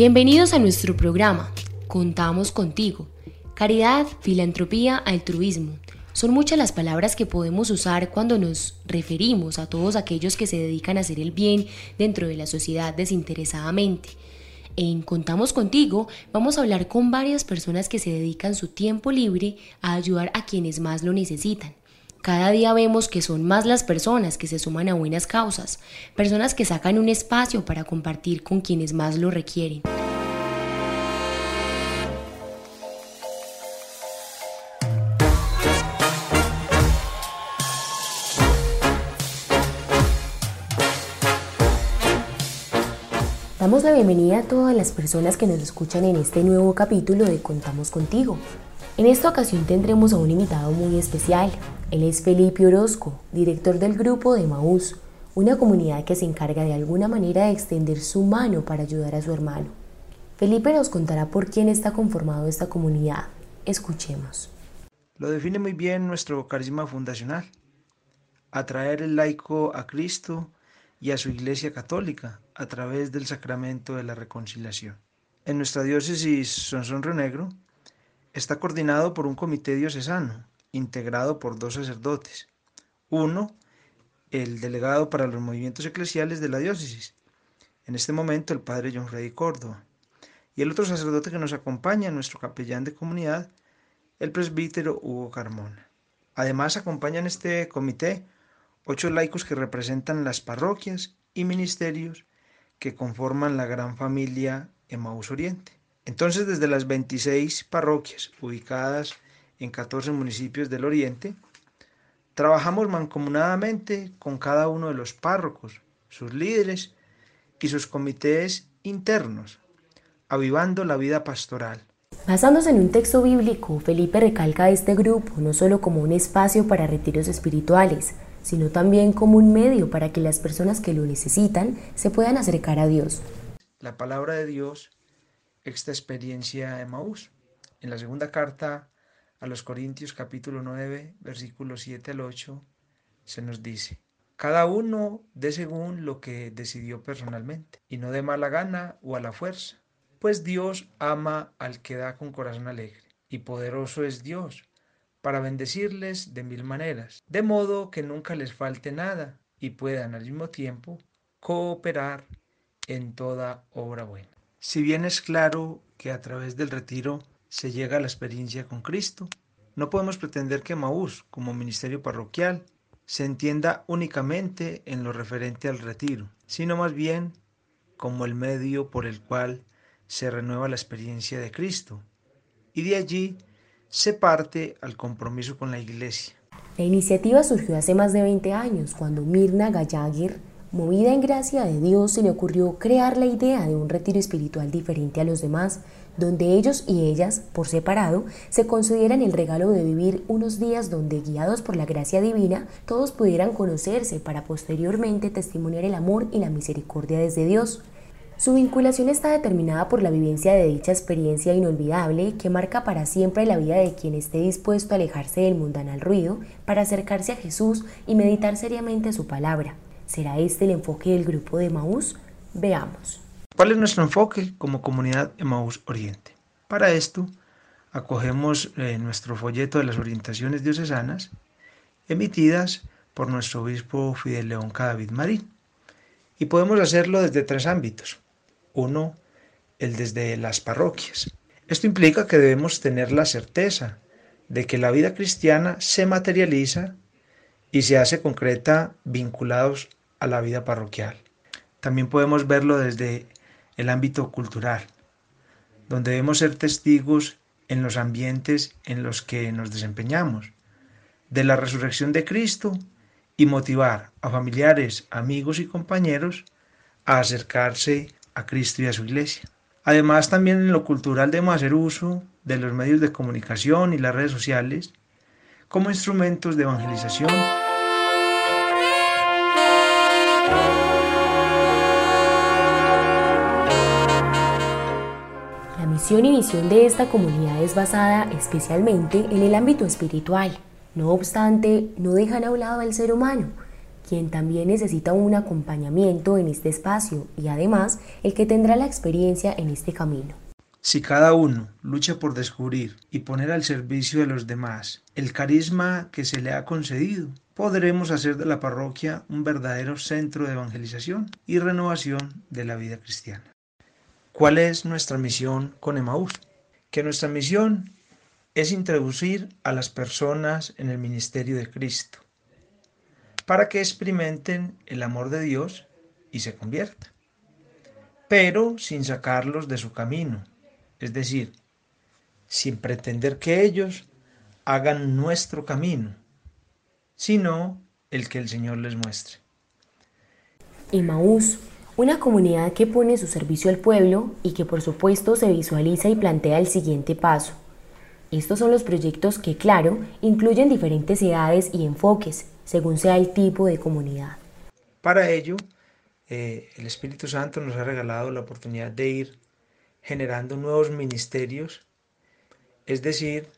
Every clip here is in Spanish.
Bienvenidos a nuestro programa. Contamos contigo. Caridad, filantropía, altruismo. Son muchas las palabras que podemos usar cuando nos referimos a todos aquellos que se dedican a hacer el bien dentro de la sociedad desinteresadamente. En Contamos contigo vamos a hablar con varias personas que se dedican su tiempo libre a ayudar a quienes más lo necesitan. Cada día vemos que son más las personas que se suman a buenas causas, personas que sacan un espacio para compartir con quienes más lo requieren. Damos la bienvenida a todas las personas que nos escuchan en este nuevo capítulo de Contamos contigo. En esta ocasión tendremos a un invitado muy especial. Él es Felipe Orozco, director del grupo de Maús, una comunidad que se encarga de alguna manera de extender su mano para ayudar a su hermano. Felipe nos contará por quién está conformado esta comunidad. Escuchemos. Lo define muy bien nuestro carisma fundacional. Atraer el laico a Cristo y a su Iglesia Católica a través del sacramento de la reconciliación. En nuestra diócesis Sonsón Río Negro está coordinado por un comité diocesano integrado por dos sacerdotes. Uno, el delegado para los movimientos eclesiales de la diócesis, en este momento el padre John Freddy Córdoba, y el otro sacerdote que nos acompaña, nuestro capellán de comunidad, el presbítero Hugo Carmona. Además acompañan este comité ocho laicos que representan las parroquias y ministerios que conforman la gran familia Emaús Oriente. Entonces, desde las 26 parroquias ubicadas en 14 municipios del Oriente, trabajamos mancomunadamente con cada uno de los párrocos, sus líderes y sus comités internos, avivando la vida pastoral. Basándose en un texto bíblico, Felipe recalca a este grupo no solo como un espacio para retiros espirituales, sino también como un medio para que las personas que lo necesitan se puedan acercar a Dios. La palabra de Dios, esta experiencia de Maús. En la segunda carta a los Corintios capítulo 9, versículos 7 al 8, se nos dice, cada uno dé según lo que decidió personalmente, y no de mala gana o a la fuerza, pues Dios ama al que da con corazón alegre, y poderoso es Dios para bendecirles de mil maneras, de modo que nunca les falte nada y puedan al mismo tiempo cooperar en toda obra buena. Si bien es claro que a través del retiro se llega a la experiencia con Cristo, no podemos pretender que Maús, como ministerio parroquial, se entienda únicamente en lo referente al retiro, sino más bien como el medio por el cual se renueva la experiencia de Cristo, y de allí se parte al compromiso con la Iglesia. La iniciativa surgió hace más de 20 años, cuando Mirna Gallagher, movida en gracia de Dios, se le ocurrió crear la idea de un retiro espiritual diferente a los demás, donde ellos y ellas, por separado, se concedieran el regalo de vivir unos días donde, guiados por la gracia divina, todos pudieran conocerse para posteriormente testimoniar el amor y la misericordia desde Dios. Su vinculación está determinada por la vivencia de dicha experiencia inolvidable que marca para siempre la vida de quien esté dispuesto a alejarse del mundanal ruido para acercarse a Jesús y meditar seriamente su palabra. ¿Será este el enfoque del grupo de Maús? Veamos. ¿Cuál es nuestro enfoque como comunidad Maús Oriente? Para esto, acogemos eh, nuestro folleto de las orientaciones diocesanas emitidas por nuestro obispo Fidel León Cadavid Marín. Y podemos hacerlo desde tres ámbitos. Uno, el desde las parroquias. Esto implica que debemos tener la certeza de que la vida cristiana se materializa y se hace concreta vinculados a la vida parroquial. También podemos verlo desde el ámbito cultural, donde debemos ser testigos en los ambientes en los que nos desempeñamos, de la resurrección de Cristo y motivar a familiares, amigos y compañeros a acercarse a Cristo y a su iglesia. Además, también en lo cultural debemos hacer uso de los medios de comunicación y las redes sociales como instrumentos de evangelización. Misión y visión de esta comunidad es basada especialmente en el ámbito espiritual. No obstante, no dejan a un lado al ser humano, quien también necesita un acompañamiento en este espacio y además el que tendrá la experiencia en este camino. Si cada uno lucha por descubrir y poner al servicio de los demás el carisma que se le ha concedido, podremos hacer de la parroquia un verdadero centro de evangelización y renovación de la vida cristiana. ¿Cuál es nuestra misión con Emaús? Que nuestra misión es introducir a las personas en el ministerio de Cristo, para que experimenten el amor de Dios y se conviertan, pero sin sacarlos de su camino, es decir, sin pretender que ellos hagan nuestro camino, sino el que el Señor les muestre. Emaús, una comunidad que pone su servicio al pueblo y que por supuesto se visualiza y plantea el siguiente paso. Estos son los proyectos que, claro, incluyen diferentes edades y enfoques, según sea el tipo de comunidad. Para ello, eh, el Espíritu Santo nos ha regalado la oportunidad de ir generando nuevos ministerios, es decir,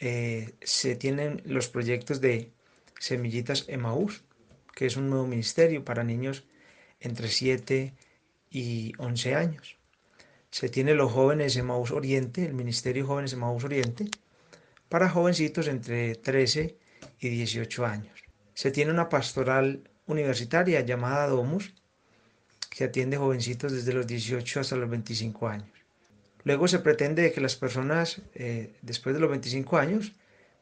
eh, se tienen los proyectos de Semillitas Emaús, que es un nuevo ministerio para niños entre 7 y 11 años. Se tiene los jóvenes Emaús Oriente, el Ministerio Jóvenes Emaús Oriente, para jovencitos entre 13 y 18 años. Se tiene una pastoral universitaria llamada Domus, que atiende jovencitos desde los 18 hasta los 25 años. Luego se pretende que las personas eh, después de los 25 años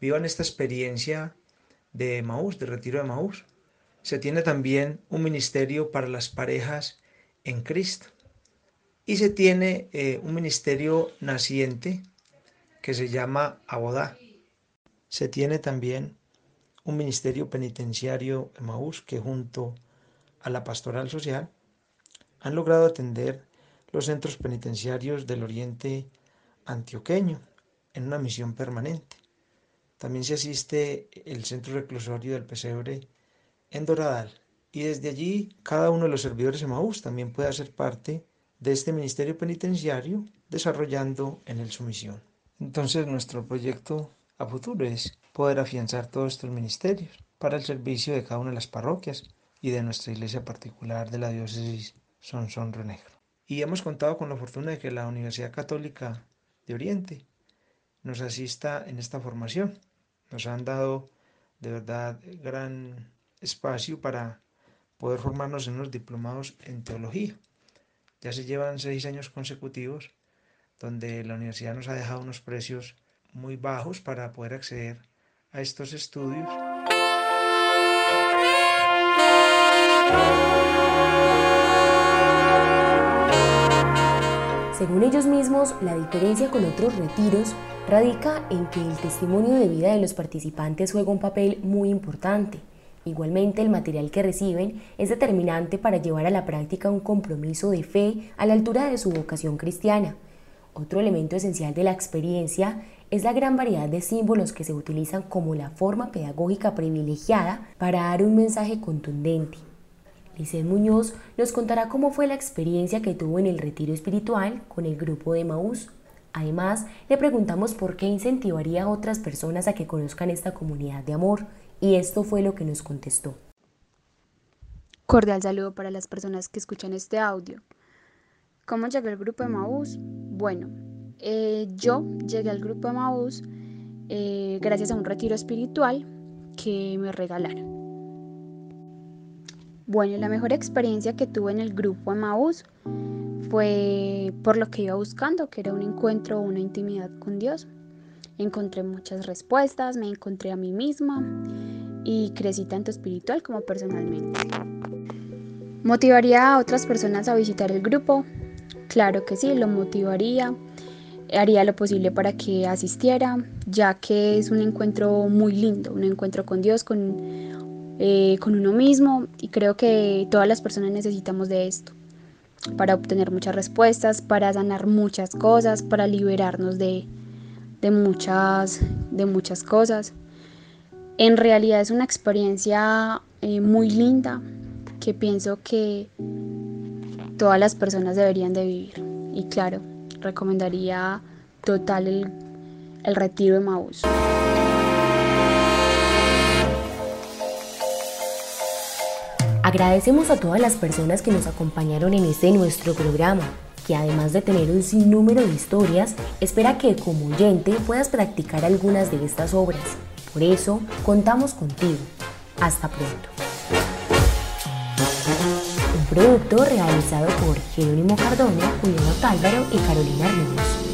vivan esta experiencia de Maús, de retiro de Maús. Se tiene también un ministerio para las parejas en Cristo. Y se tiene eh, un ministerio naciente que se llama Abodá. Se tiene también un ministerio penitenciario en Maús que junto a la pastoral social han logrado atender los centros penitenciarios del oriente antioqueño en una misión permanente. También se asiste el centro reclusorio del Pesebre en Doradal y desde allí cada uno de los servidores de Maús también puede hacer parte de este ministerio penitenciario desarrollando en él su misión. Entonces nuestro proyecto a futuro es poder afianzar todos estos ministerios para el servicio de cada una de las parroquias y de nuestra iglesia particular de la diócesis son Sonro Negro. Y hemos contado con la fortuna de que la Universidad Católica de Oriente nos asista en esta formación. Nos han dado de verdad gran espacio para poder formarnos en unos diplomados en teología. Ya se llevan seis años consecutivos donde la universidad nos ha dejado unos precios muy bajos para poder acceder a estos estudios. Según ellos mismos, la diferencia con otros retiros radica en que el testimonio de vida de los participantes juega un papel muy importante. Igualmente, el material que reciben es determinante para llevar a la práctica un compromiso de fe a la altura de su vocación cristiana. Otro elemento esencial de la experiencia es la gran variedad de símbolos que se utilizan como la forma pedagógica privilegiada para dar un mensaje contundente. Licen Muñoz nos contará cómo fue la experiencia que tuvo en el retiro espiritual con el grupo de Maús. Además, le preguntamos por qué incentivaría a otras personas a que conozcan esta comunidad de amor, y esto fue lo que nos contestó. Cordial saludo para las personas que escuchan este audio. ¿Cómo llegué al grupo de Maús? Bueno, eh, yo llegué al grupo de Maús eh, gracias a un retiro espiritual que me regalaron. Bueno, la mejor experiencia que tuve en el grupo Emmaús fue por lo que iba buscando, que era un encuentro, una intimidad con Dios. Encontré muchas respuestas, me encontré a mí misma y crecí tanto espiritual como personalmente. ¿Motivaría a otras personas a visitar el grupo? Claro que sí, lo motivaría. Haría lo posible para que asistiera, ya que es un encuentro muy lindo, un encuentro con Dios, con eh, con uno mismo y creo que todas las personas necesitamos de esto para obtener muchas respuestas, para sanar muchas cosas, para liberarnos de, muchas, de muchas cosas. En realidad es una experiencia eh, muy linda que pienso que todas las personas deberían de vivir. Y claro, recomendaría total el, el retiro de Maús. Agradecemos a todas las personas que nos acompañaron en este nuestro programa, que además de tener un sinnúmero de historias, espera que como oyente puedas practicar algunas de estas obras. Por eso, contamos contigo. Hasta pronto. Un producto realizado por Jerónimo Cardona, Julián Otálvaro y Carolina Ríos.